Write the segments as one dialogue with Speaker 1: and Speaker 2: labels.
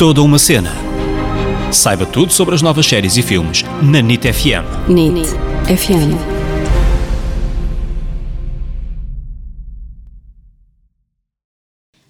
Speaker 1: Toda uma cena. Saiba tudo sobre as novas séries e filmes na NIT FM.
Speaker 2: NIT FM.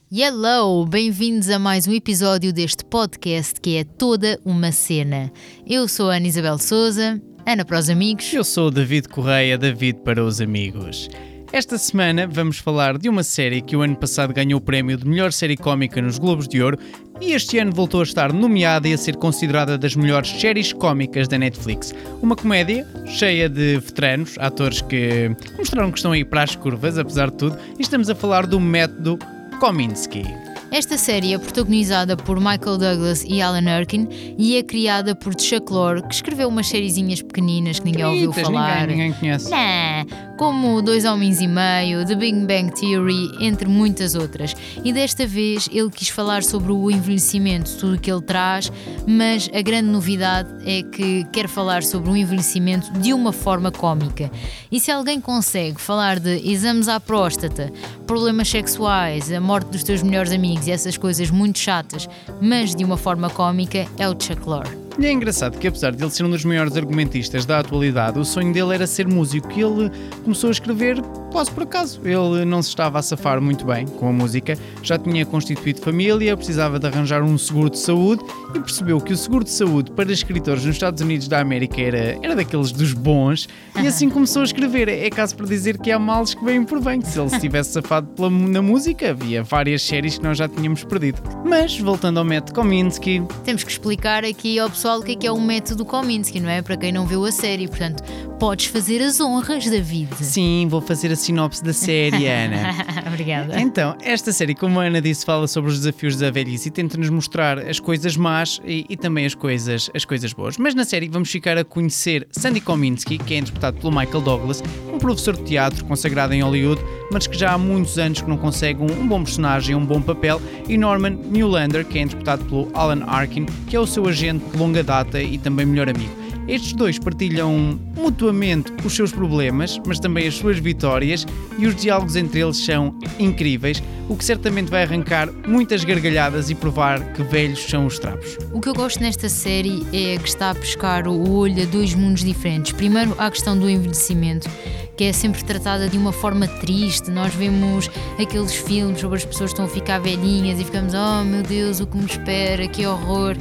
Speaker 3: Hello, bem-vindos a mais um episódio deste podcast que é toda uma cena. Eu sou a Ana Isabel Souza, Ana para os amigos.
Speaker 4: Eu sou o David Correia, David para os amigos. Esta semana vamos falar de uma série que o ano passado ganhou o prémio de melhor série cómica nos Globos de Ouro e este ano voltou a estar nomeada e a ser considerada das melhores séries cómicas da Netflix. Uma comédia cheia de veteranos, atores que mostraram que estão aí para as curvas, apesar de tudo, e estamos a falar do método Kominsky.
Speaker 3: Esta série é protagonizada por Michael Douglas e Alan Arkin e é criada por Chuck Lorre, que escreveu umas sériezinhas pequeninas que ninguém ouviu falar.
Speaker 4: Ninguém, ninguém conhece.
Speaker 3: Nah, como Dois Homens e Meio, The Big Bang Theory, entre muitas outras. E desta vez ele quis falar sobre o envelhecimento, tudo o que ele traz, mas a grande novidade é que quer falar sobre o envelhecimento de uma forma cómica. E se alguém consegue falar de exames à próstata, problemas sexuais, a morte dos teus melhores amigos e essas coisas muito chatas, mas de uma forma cómica, é o Chuck Lorre.
Speaker 4: E é engraçado que, apesar de ele ser um dos maiores argumentistas da atualidade, o sonho dele era ser músico e ele começou a escrever quase por acaso. Ele não se estava a safar muito bem com a música, já tinha constituído família, precisava de arranjar um seguro de saúde e percebeu que o seguro de saúde para escritores nos Estados Unidos da América era, era daqueles dos bons e assim começou a escrever. É caso para dizer que há males que vêm por bem. Se ele se tivesse safado pela, na música, havia várias séries que nós já tínhamos perdido. Mas, voltando ao método Kominsky,
Speaker 3: Temos que explicar aqui ao pessoal o que é que é o método Kominsky, não é? Para quem não viu a série. Portanto, podes fazer as honras, David.
Speaker 4: sim, vou fazer a sinopse da série, Ana.
Speaker 3: Obrigada.
Speaker 4: Então, esta série, como a Ana disse, fala sobre os desafios da velhice e tenta-nos mostrar as coisas más e, e também as coisas, as coisas boas. Mas na série vamos ficar a conhecer Sandy Kominsky, que é interpretado pelo Michael Douglas, um professor de teatro consagrado em Hollywood, mas que já há muitos anos que não consegue um, um bom personagem, um bom papel, e Norman Newlander, que é interpretado pelo Alan Arkin, que é o seu agente de longa data e também melhor amigo. Estes dois partilham mutuamente os seus problemas, mas também as suas vitórias, e os diálogos entre eles são incríveis, o que certamente vai arrancar muitas gargalhadas e provar que velhos são os trapos.
Speaker 3: O que eu gosto nesta série é que está a pescar o olho a dois mundos diferentes. Primeiro, a questão do envelhecimento, que é sempre tratada de uma forma triste. Nós vemos aqueles filmes sobre as pessoas que estão a ficar velhinhas e ficamos, oh meu Deus, o que me espera, que horror.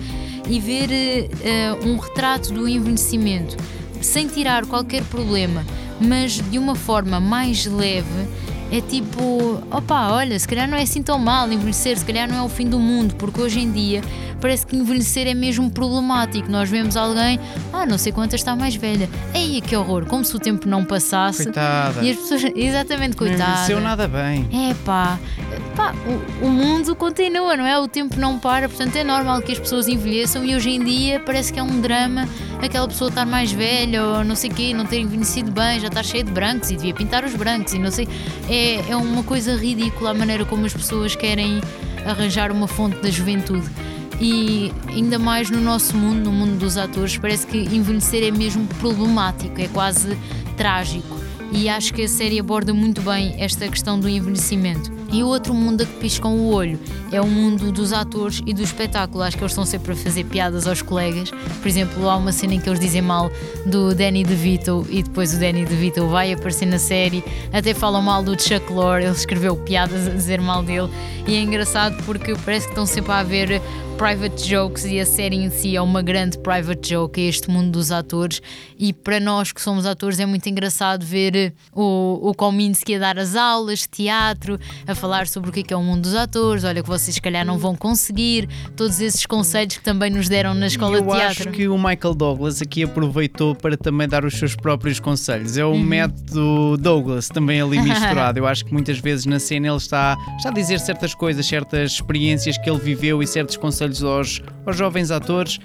Speaker 3: E ver eh, um retrato do envelhecimento sem tirar qualquer problema, mas de uma forma mais leve, é tipo, opa, olha, se calhar não é assim tão mal envelhecer, se calhar não é o fim do mundo, porque hoje em dia parece que envelhecer é mesmo problemático. Nós vemos alguém, ah, não sei quantas está mais velha. Ei, que horror, como se o tempo não passasse.
Speaker 4: Coitada.
Speaker 3: E as pessoas, exatamente,
Speaker 4: Não
Speaker 3: coitada.
Speaker 4: envelheceu nada bem.
Speaker 3: É pá, pá o, o mundo continua, não é? O tempo não para, portanto é normal que as pessoas envelheçam e hoje em dia parece que é um drama aquela pessoa estar mais velha ou não sei o quê, não ter envelhecido bem, já estar cheia de brancos e devia pintar os brancos e não sei. É, é uma coisa ridícula a maneira como as pessoas querem arranjar uma fonte da juventude. E ainda mais no nosso mundo, no mundo dos atores, parece que envelhecer é mesmo problemático, é quase trágico. E acho que a série aborda muito bem esta questão do envelhecimento. E o outro mundo a que piscam o olho é o mundo dos atores e do espetáculo. Acho que eles estão sempre a fazer piadas aos colegas. Por exemplo, há uma cena em que eles dizem mal do Danny DeVito e depois o Danny DeVito vai aparecer na série. Até falam mal do Chuck Lorre, ele escreveu piadas a dizer mal dele. E é engraçado porque parece que estão sempre a haver private jokes e a série em si é uma grande private joke, é este mundo dos atores e para nós que somos atores é muito engraçado ver o, o Kominsky a dar as aulas teatro, a falar sobre o que é, que é o mundo dos atores, olha que vocês se calhar não vão conseguir, todos esses conselhos que também nos deram na escola
Speaker 4: eu
Speaker 3: de teatro.
Speaker 4: acho que o Michael Douglas aqui aproveitou para também dar os seus próprios conselhos. É o
Speaker 3: Uhum.
Speaker 4: método Douglas também ali misturado. Eu acho que muitas vezes na cena ele está, está a dizer certas coisas, certas experiências que ele viveu e certos conselhos aos, aos jovens atores,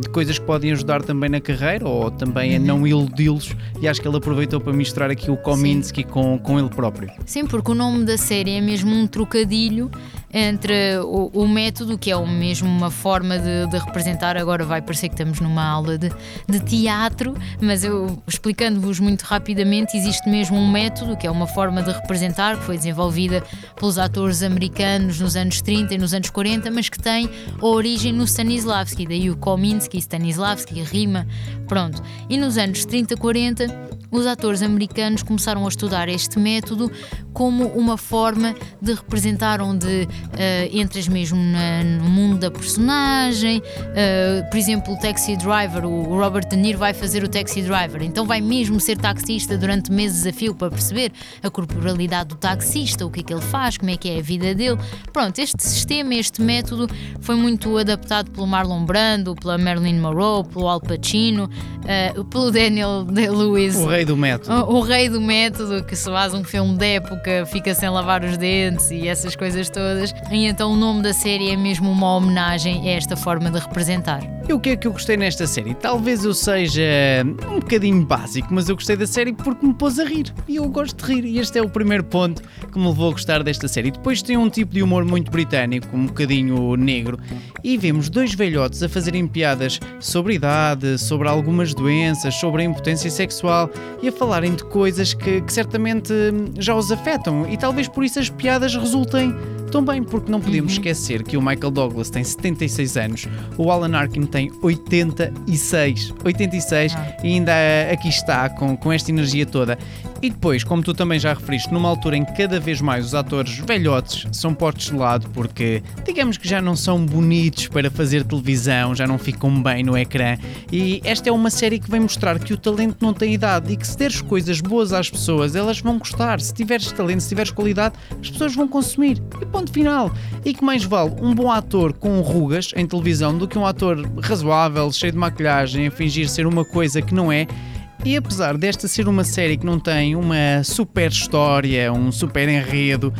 Speaker 4: de coisas que podem ajudar também na carreira ou também
Speaker 3: Uhum.
Speaker 4: a não iludi-los. E acho que ele aproveitou para misturar aqui o Kominsky com, com ele próprio.
Speaker 3: Sim, porque o nome da série é mesmo um trocadilho entre o, o método, que é o mesmo uma forma de, de, representar, agora vai parecer que estamos numa aula de, de teatro, mas eu explicando-vos muito rapidamente, existe mesmo um método, que é uma forma de representar, que foi desenvolvida pelos atores americanos nos anos 30 e nos anos 40, mas que tem origem no Stanislavski, daí o Kominsky, Stanislavski, rima, pronto. E nos anos 30, 40 os atores americanos começaram a estudar este método como uma forma de representar onde uh, entras mesmo na, no mundo da personagem. Uh, por exemplo, o Taxi Driver, o Robert De Niro vai fazer o Taxi Driver, então vai mesmo ser taxista durante meses a fio para perceber a corporalidade do taxista, o que é que ele faz, como é que é a vida dele. Pronto, este sistema, este método foi muito adaptado pelo Marlon Brando, pela Marilyn Monroe, pelo Al Pacino, uh, pelo Daniel Day-Lewis
Speaker 4: rei do método.
Speaker 3: O, o, rei do método, que se faz um filme de época, fica sem lavar os dentes e essas coisas todas. E então o nome da série é mesmo uma homenagem a esta forma de representar.
Speaker 4: E o que é que eu gostei nesta série? Talvez eu seja um bocadinho básico, mas eu gostei da série porque me pôs a rir. E eu gosto de rir. E este é o primeiro ponto que me levou a gostar desta série. Depois tem um tipo de humor muito britânico, um bocadinho negro. E vemos dois velhotes a fazerem piadas sobre idade, sobre algumas doenças, sobre a impotência sexual e a falarem de coisas que, que certamente já os afetam. E talvez por isso as piadas resultem tão bem, porque não podemos uhum. esquecer que o Michael Douglas tem 76 anos, o Alan Arkin tem 86. 86 ah. e ainda aqui está com, com esta energia toda. E depois, como tu também já referiste, numa altura em que cada vez mais os atores velhotes são postos de lado porque, digamos que já não são bonitos para fazer televisão, já não ficam bem no ecrã. E esta é uma série que vem mostrar que o talento não tem idade e que se deres coisas boas às pessoas, elas vão gostar. Se tiveres talento, se tiveres qualidade, as pessoas vão consumir. E ponto final. E que mais vale um bom ator com rugas em televisão do que um ator razoável, cheio de maquilhagem, a fingir ser uma coisa que não é e apesar desta ser uma série que não tem uma super história, um super enredo,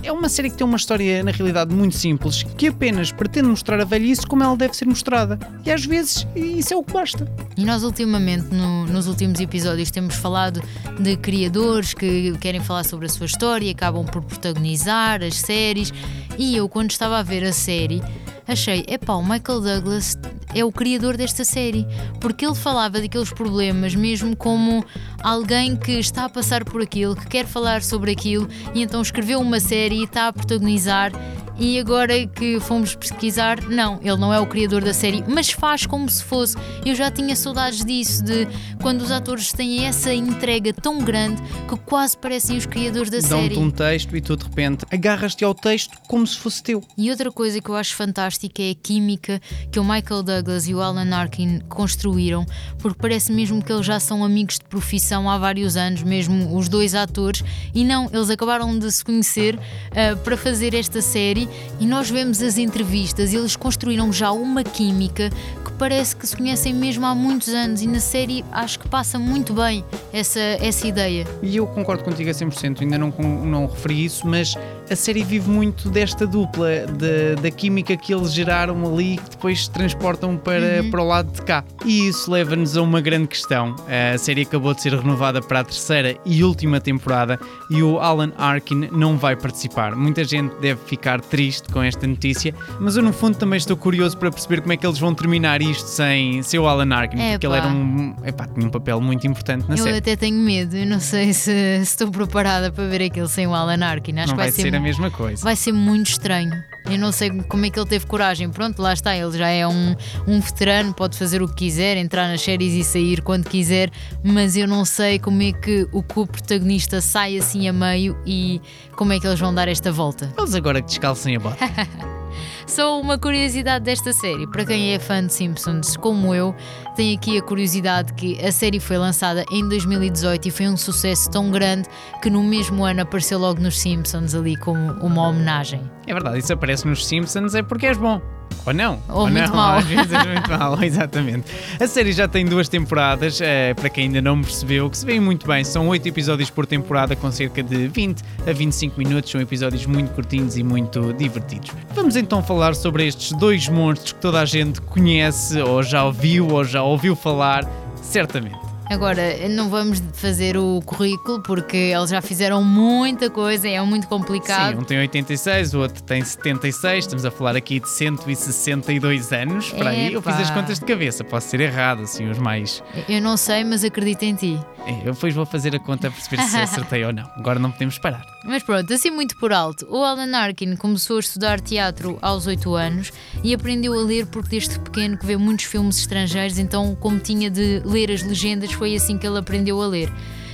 Speaker 4: é uma série que tem uma história na realidade muito simples, que apenas pretende mostrar a velhice como ela deve ser mostrada. E às vezes isso é o que basta.
Speaker 3: E nós ultimamente, no, nos últimos episódios, temos falado de criadores que querem falar sobre a sua história e acabam por protagonizar as séries. E eu, quando estava a ver a série, achei, epá, o Michael Douglas é o criador desta série, porque ele falava daqueles problemas mesmo como alguém que está a passar por aquilo, que quer falar sobre aquilo e então escreveu uma série e está a protagonizar e agora que fomos pesquisar, não, ele não é o criador da série, mas faz como se fosse. Eu já tinha saudades disso, de quando os atores têm essa entrega tão grande que quase parecem os criadores da série.
Speaker 4: Dão-te um texto e tu de repente agarras-te ao texto como se fosse teu.
Speaker 3: E outra coisa que eu acho fantástica é a química que o Michael Douglas e o Alan Arkin construíram, porque parece mesmo que eles já são amigos de profissão há vários anos, mesmo os dois atores, e não, eles acabaram de se conhecer uh, para fazer esta série e nós vemos as entrevistas eles construíram já uma química parece que se conhecem mesmo há muitos anos e na série acho que passa muito bem essa, essa ideia.
Speaker 4: E eu concordo contigo a 100%, ainda não, não referi isso, mas a série vive muito desta dupla, de, da química que eles geraram ali que depois transportam para, uhum. para o lado de cá. E isso leva-nos a uma grande questão. A série acabou de ser renovada para a terceira e última temporada e o Alan Arkin não vai participar. Muita gente deve ficar triste com esta notícia, mas eu no fundo também estou curioso para perceber como é que eles vão terminar isto sem ser o Alan Arkin, é, porque pá. ele era um, epá, tinha um papel muito importante na
Speaker 3: eu
Speaker 4: série.
Speaker 3: Eu até tenho medo, eu não sei se, se, estou preparada para ver aquilo sem o Alan Arkin. Acho
Speaker 4: não
Speaker 3: que vai,
Speaker 4: ser,
Speaker 3: ser
Speaker 4: a mesma coisa.
Speaker 3: Vai ser muito estranho. Eu não sei como é que ele teve coragem. Pronto, lá está, ele já é um, um veterano, pode fazer o que quiser, entrar nas séries e sair quando quiser, mas eu não sei como é que o co-protagonista sai assim a meio e como é que eles vão dar esta volta.
Speaker 4: Eles agora que descalcem a bota.
Speaker 3: Só uma curiosidade desta série, para quem é fã de Simpsons, como eu, tem aqui a curiosidade que a série foi lançada em 2018 e foi um sucesso tão grande que no mesmo ano apareceu logo nos Simpsons ali como uma homenagem.
Speaker 4: É verdade, isso aparece nos Simpsons é porque és bom. Ou não.
Speaker 3: Ou, ou muito não. mal.
Speaker 4: Às vezes é muito mal, exatamente. A série já tem duas temporadas, é, para quem ainda não percebeu, que se vêem muito bem. São oito episódios por temporada, com cerca de 20 a 25 minutos. São episódios muito curtinhos e muito divertidos. Vamos então falar sobre estes dois monstros que toda a gente conhece, ou já ouviu, ou já ouviu falar, certamente.
Speaker 3: Agora, não vamos fazer o currículo porque eles já fizeram muita coisa, é muito complicado.
Speaker 4: Sim, um tem 86, o outro tem 76, estamos a falar aqui de 162 anos, para aí. Eu fiz as contas de cabeça, posso ser errado, assim, os mais.
Speaker 3: Eu não sei, mas acredito em ti.
Speaker 4: É, eu depois vou fazer a conta para perceber se acertei ou não. Agora não podemos parar.
Speaker 3: Mas pronto, assim muito por alto. O Alan Arkin começou a estudar teatro aos 8 anos e aprendeu a ler porque desde pequeno que vê muitos filmes estrangeiros, então como tinha de ler as legendas, foi assim que ele aprendeu a ler.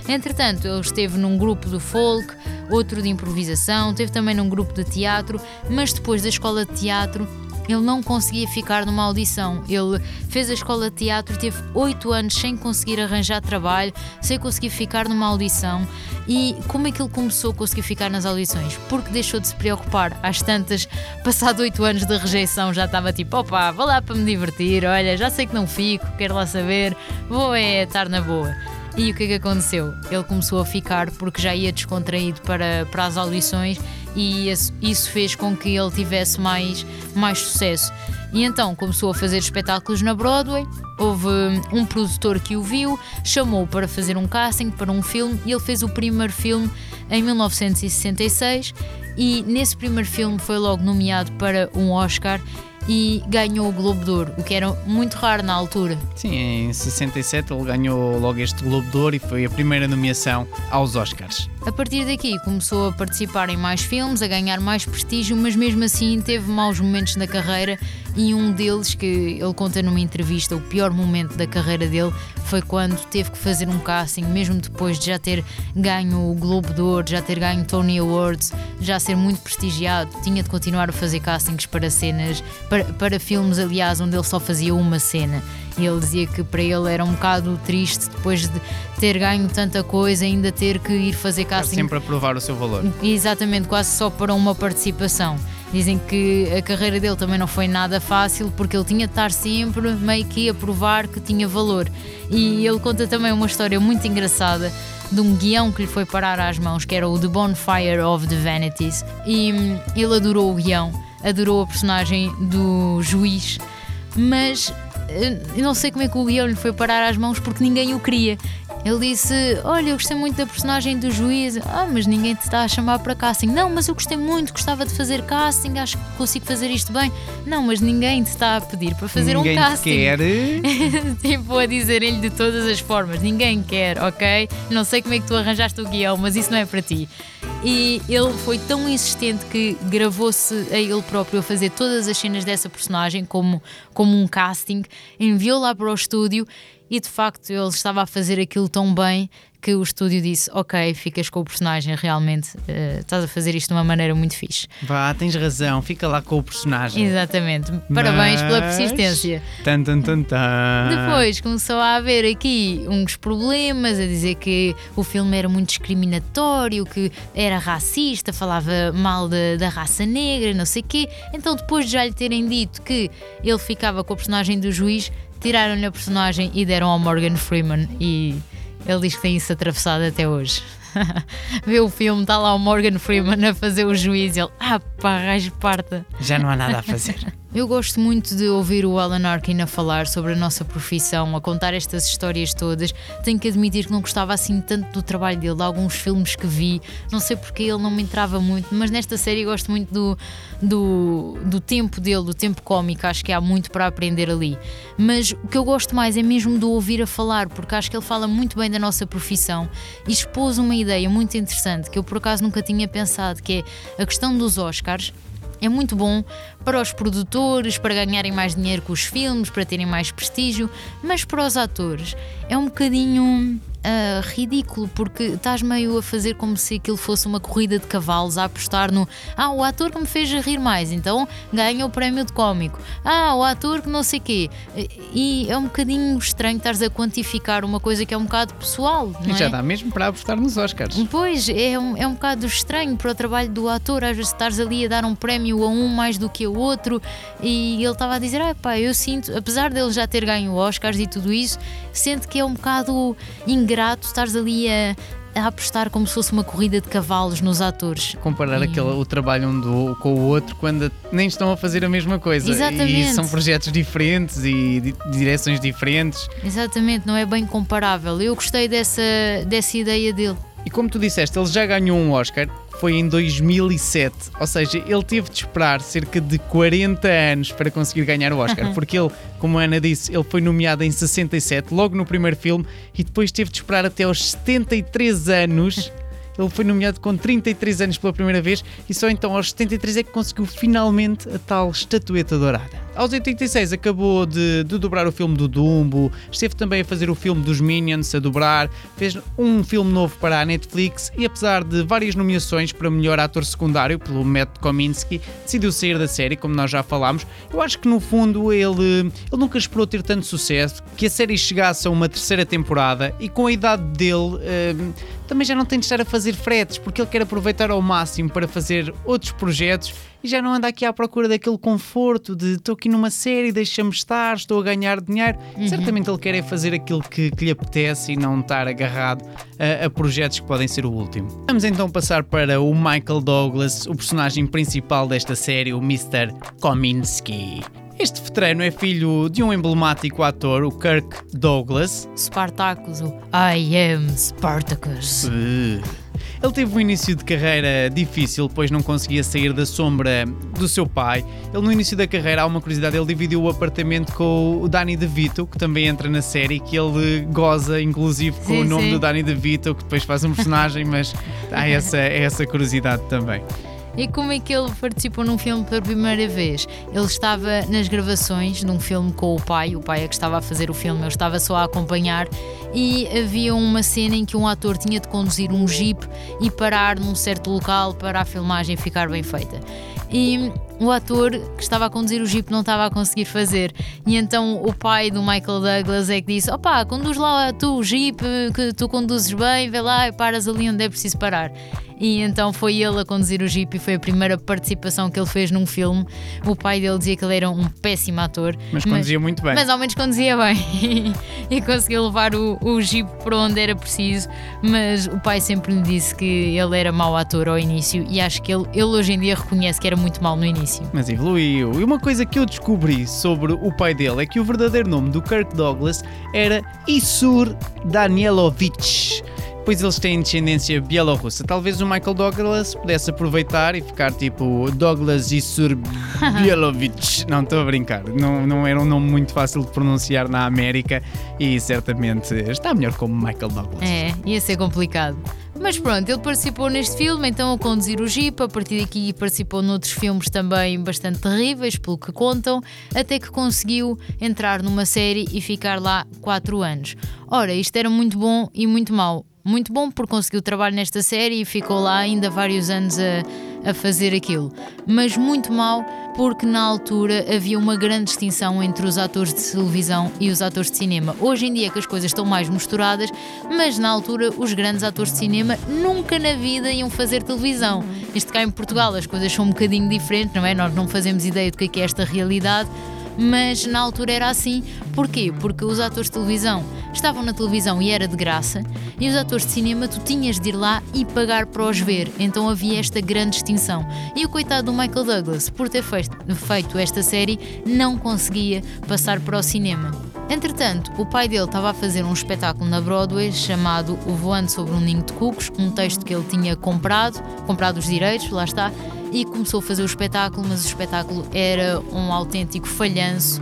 Speaker 3: Entretanto, ele esteve num grupo de folk, outro de improvisação, teve também num grupo de teatro, mas depois da escola de teatro ele não conseguia ficar numa audição. Ele fez a escola de teatro, teve oito anos sem conseguir arranjar trabalho, sem conseguir ficar numa audição. E como é que ele começou a conseguir ficar nas audições? Porque deixou de se preocupar. Às tantas, passado oito anos de rejeição, já estava tipo: opa, vou lá para me divertir, olha, já sei que não fico, quero lá saber, vou é estar na boa. E o que é que aconteceu? Ele começou a ficar porque já ia descontraído para, para as audições e isso fez com que ele tivesse mais, mais sucesso. E então começou a fazer espetáculos na Broadway. Houve um produtor que o viu, chamou para fazer um casting para um filme e ele fez o primeiro filme em 1966. E nesse primeiro filme foi logo nomeado para um Oscar e ganhou o Globo de Ouro, o que era muito raro na altura.
Speaker 4: Sim, em 67 ele ganhou logo este Globo de Ouro e foi a primeira nomeação aos Oscars.
Speaker 3: A partir daqui começou a participar em mais filmes, a ganhar mais prestígio, mas mesmo assim teve maus momentos na carreira e um deles que ele conta numa entrevista, o pior momento da carreira dele foi quando teve que fazer um casting, mesmo depois de já ter ganho o Globo de Ouro, já ter ganho Tony Awards, já ser muito prestigiado, tinha de continuar a fazer castings para cenas, para, para filmes, aliás, onde ele só fazia uma cena. E ele dizia que para ele era um bocado triste depois de ter ganho tanta coisa, ainda ter que ir fazer casting.
Speaker 4: Sempre a provar o seu valor.
Speaker 3: Exatamente, quase só para uma participação. Dizem que a carreira dele também não foi nada fácil porque ele tinha de estar sempre meio que a provar que tinha valor. E ele conta também uma história muito engraçada de um guião que lhe foi parar às mãos, que era o The Bonfire of the Vanities. E hum, ele adorou o guião, adorou a personagem do juiz, mas eh, eu não sei como é que o guião lhe foi parar às mãos porque ninguém o queria. Ele disse: Olha, eu gostei muito da personagem do juiz. Ah, mas ninguém te está a chamar para casting. Não, mas eu gostei muito, gostava de fazer casting, acho que consigo fazer isto bem. Não, mas ninguém te está a pedir para fazer
Speaker 4: ninguém
Speaker 3: um casting.
Speaker 4: quer.
Speaker 3: tipo, a dizer-lhe de todas as formas: Ninguém quer, ok? Não sei como é que tu arranjaste o guião, mas isso não é para ti. E ele foi tão insistente que gravou-se a ele próprio a fazer todas as cenas dessa personagem como, como um casting, enviou lá para o estúdio e de facto ele estava a fazer aquilo tão bem que o estúdio disse: Ok, ficas com o personagem, realmente uh, estás a fazer isto de uma maneira muito fixe.
Speaker 4: Vá, tens razão, fica lá com o personagem.
Speaker 3: Exatamente, parabéns Mas... pela persistência.
Speaker 4: Tan, tan, tan, tan.
Speaker 3: Depois começou a haver aqui uns problemas, a dizer que o filme era muito discriminatório, que era racista, falava mal da, da raça negra, não sei o quê. Então, depois de já lhe terem dito que ele ficava com o personagem do juiz, tiraram-lhe a personagem e deram ao Morgan Freeman e ele diz que tem isso atravessado até hoje. Vê o filme, está lá o Morgan Freeman a fazer o juiz e ele, ah pá, raio parta.
Speaker 4: Já não há nada a fazer.
Speaker 3: Eu gosto muito de ouvir o Alan Arkin a falar sobre a nossa profissão, a contar estas histórias todas. Tenho que admitir que não gostava assim tanto do trabalho dele, de alguns filmes que vi. Não sei porque ele não me entrava muito, mas nesta série gosto muito do, do, do tempo dele, do tempo cómico. Acho que há muito para aprender ali. Mas o que eu gosto mais é mesmo de ouvir a falar, porque acho que ele fala muito bem da nossa profissão e expôs uma ideia muito interessante que eu por acaso nunca tinha pensado, que é a questão dos Oscars é muito bom para os produtores, para ganharem mais dinheiro com os filmes, para terem mais prestígio, mas para os atores é um bocadinho uh, ridículo, porque estás meio a fazer como se aquilo fosse uma corrida de cavalos, a apostar no ah, o ator que me fez rir mais, então ganha o prémio de cómico. Ah, o ator que não sei quê. E é um bocadinho estranho estares a quantificar uma coisa que é um bocado pessoal. Não
Speaker 4: já
Speaker 3: é?
Speaker 4: dá mesmo para apostar nos Oscars.
Speaker 3: Pois, é um, é um bocado estranho para o trabalho do ator, às vezes estás ali a dar um prémio a um mais do que a outro, e ele estava a dizer: ah, pá, eu sinto, apesar dele já ter ganho Oscars e tudo isso, sente que é um bocado engraçado ingrato estares ali a, a apostar como se fosse uma corrida de cavalos nos atores.
Speaker 4: Comparar
Speaker 3: E-
Speaker 4: aquele, o trabalho um do, com o outro quando nem estão a fazer a mesma coisa.
Speaker 3: Exatamente.
Speaker 4: E são projetos diferentes e di- direções diferentes.
Speaker 3: Exatamente, não é bem comparável. Eu gostei dessa, dessa ideia dele.
Speaker 4: E como tu disseste, ele já ganhou um Oscar, foi em 2007. Ou seja, ele teve de esperar cerca de 40 anos para conseguir ganhar o Oscar. Porque ele, como a Ana disse, ele foi nomeado em 67, logo no primeiro filme, e depois teve de esperar até aos 73 anos. Ele foi nomeado com 33 anos pela primeira vez e só então aos 73 é que conseguiu finalmente a tal estatueta dourada. Aos 86 acabou de, de dobrar o filme do Dumbo, esteve também a fazer o filme dos Minions, a dobrar, fez um filme novo para a Netflix e apesar de várias nomeações para melhor ator secundário pelo Matt Kominsky, decidiu sair da série, como nós já falámos. Eu acho que no fundo ele, ele nunca esperou ter tanto sucesso, que a série chegasse a uma terceira temporada e com a idade dele hum, também já não tem de estar a fazer fretes, porque ele quer aproveitar ao máximo para fazer outros projetos e já não anda aqui à procura daquele conforto de estou aqui numa série, deixa-me estar, estou a ganhar dinheiro. Certamente ele quer é fazer aquilo que, que lhe apetece e não estar agarrado a, a projetos que podem ser o último. Vamos então passar para o Michael Douglas, o personagem principal desta série, o Mr. Kominsky. Este veterano é filho de um emblemático ator, o Kirk Douglas,
Speaker 3: Spartacus, o I am Spartacus.
Speaker 4: Ele teve um início de carreira difícil, pois não conseguia sair da sombra do seu pai. Ele, no início da carreira, há uma curiosidade, ele dividiu o apartamento com o Danny DeVito, que também entra na série, que ele goza, inclusive, com
Speaker 3: Sim,
Speaker 4: o nome
Speaker 3: sim.
Speaker 4: do Danny DeVito, que depois faz um personagem, mas há essa, essa curiosidade também.
Speaker 3: E como é que ele participou num filme pela primeira vez? Ele estava nas gravações de um filme com o pai, o pai é que estava a fazer o filme, eu estava só a acompanhar, e havia uma cena em que um ator tinha de conduzir um jeep e parar num certo local para a filmagem ficar bem feita. E o ator que estava a conduzir o jeep não estava a conseguir fazer. E então o pai do Michael Douglas é que disse: Opá, conduz lá tu o jeep, que tu conduzes bem, vê lá e paras ali onde é preciso parar. E então foi ele a conduzir o Jeep e foi a primeira participação que ele fez num filme. O pai dele dizia que ele era um péssimo ator.
Speaker 4: Mas conduzia muito bem.
Speaker 3: Mas ao menos conduzia bem e conseguiu levar o, o Jeep para onde era preciso. Mas o pai sempre lhe disse que ele era mau ator ao início e acho que ele, ele hoje em dia reconhece que era muito mau no início.
Speaker 4: Mas evoluiu. E uma coisa que eu descobri sobre o pai dele é que o verdadeiro nome do Kirk Douglas era Isur Danielovich. Pois eles têm descendência bielorrussa. Talvez o Michael Douglas pudesse aproveitar e ficar tipo Douglas Isur Bielovich. Não, estou a brincar. Não, não era um nome muito fácil de pronunciar na América e certamente está melhor como Michael Douglas.
Speaker 3: É, ia ser complicado. Mas pronto, ele participou neste filme, então a conduzir o Jeep, a partir daqui participou noutros filmes também bastante terríveis, pelo que contam, até que conseguiu entrar numa série e ficar lá 4 anos. Ora, isto era muito bom e muito mau. Muito bom porque conseguiu trabalho nesta série e ficou lá ainda vários anos a, a fazer aquilo. Mas muito mau porque na altura havia uma grande distinção entre os atores de televisão e os atores de cinema. Hoje em dia é que as coisas estão mais misturadas, mas na altura os grandes atores de cinema nunca na vida iam fazer televisão. Isto cá em Portugal as coisas são um bocadinho diferentes, não é? Nós não fazemos ideia do que é, que é esta realidade mas na altura era assim. Porquê? Porque os atores de televisão estavam na televisão e era de graça, e os atores de cinema tu tinhas de ir lá e pagar para os ver. Então havia esta grande distinção. E o coitado do Michael Douglas, por ter feito, esta série, não conseguia passar para o cinema. Entretanto, o pai dele estava a fazer um espetáculo na Broadway chamado O Voando sobre um Ninho de Cucos, um texto que ele tinha comprado, comprado os direitos, lá está, e começou a fazer o espetáculo, mas o espetáculo era um autêntico falhanço.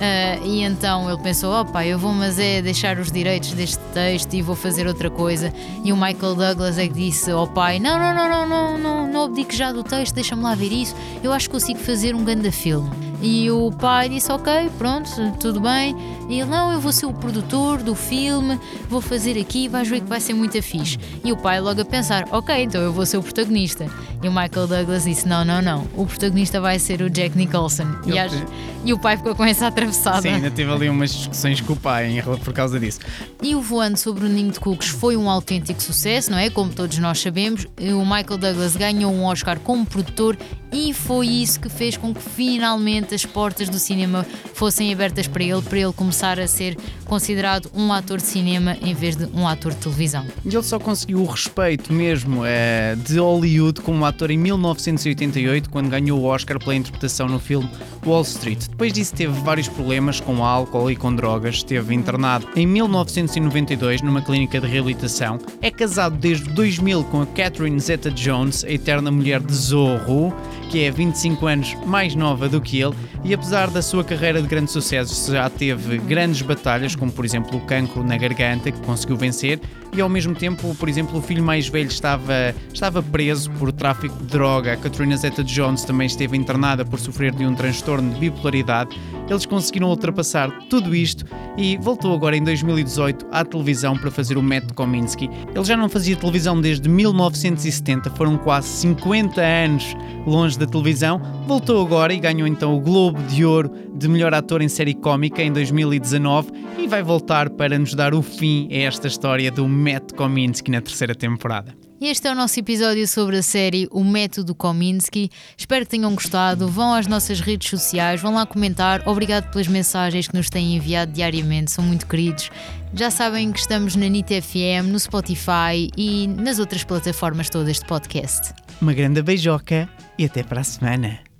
Speaker 3: ah, e então ele pensou: opa, eu vou, mas é deixar os direitos deste texto e vou fazer outra coisa. E o Michael Douglas é que disse ao pai: não, não, não, não, não, não, não abdique já do texto, deixa-me lá ver isso. Eu acho que consigo fazer um grande filme. E o pai disse: Ok, pronto, tudo bem. E ele: Não, eu vou ser o produtor do filme, vou fazer aqui, vais ver que vai ser muito fixe. E o pai logo a pensar: Ok, então eu vou ser o protagonista. E o Michael Douglas disse: Não, não, não, o protagonista vai ser o Jack Nicholson. E, e o pai ficou com essa atravessada.
Speaker 4: Sim, ainda teve ali umas discussões com o pai por causa disso.
Speaker 3: E o Voando sobre o Ninho de Cucos foi um autêntico sucesso, não é? Como todos nós sabemos. O Michael Douglas ganhou um Oscar como produtor e foi isso que fez com que finalmente as portas do cinema fossem abertas para ele, para ele começar passar a ser considerado um ator de cinema em vez de um ator de televisão.
Speaker 4: E ele só conseguiu o respeito mesmo eh, de Hollywood como ator em 1988, quando ganhou o Oscar pela interpretação no filme Wall Street. Depois disso teve vários problemas com álcool e com drogas, esteve internado em 1992 numa clínica de reabilitação. É casado desde 2000 com a Catherine Zeta-Jones, a eterna mulher de Zorro, que é 25 anos mais nova do que ele, e apesar da sua carreira de grande sucesso, já teve grandes batalhas, como por exemplo o cancro na garganta, que conseguiu vencer, e ao mesmo tempo, por exemplo, o filho mais velho estava, estava preso por tráfico de droga. A Katrina Zeta-Jones também esteve internada por sofrer de um transtorno de bipolaridade. Eles conseguiram ultrapassar tudo isto e voltou agora em 2018 à televisão para fazer o Matt Kominsky. Ele já não fazia televisão desde 1970, foram quase 50 anos longe da televisão. Voltou agora e ganhou então o Globo de Ouro de melhor ator em série cómica em 2019 e vai voltar para nos dar o fim a esta história do Matt Kominsky na terceira temporada.
Speaker 3: Este é o nosso episódio sobre a série O Método Kominsky. Espero que tenham gostado. Vão às nossas redes sociais, vão lá comentar. Obrigado pelas mensagens que nos têm enviado diariamente, são muito queridos. Já sabem que estamos na NIT FM, no Spotify e nas outras plataformas todas de podcast.
Speaker 4: Uma grande beijoca e até para a semana.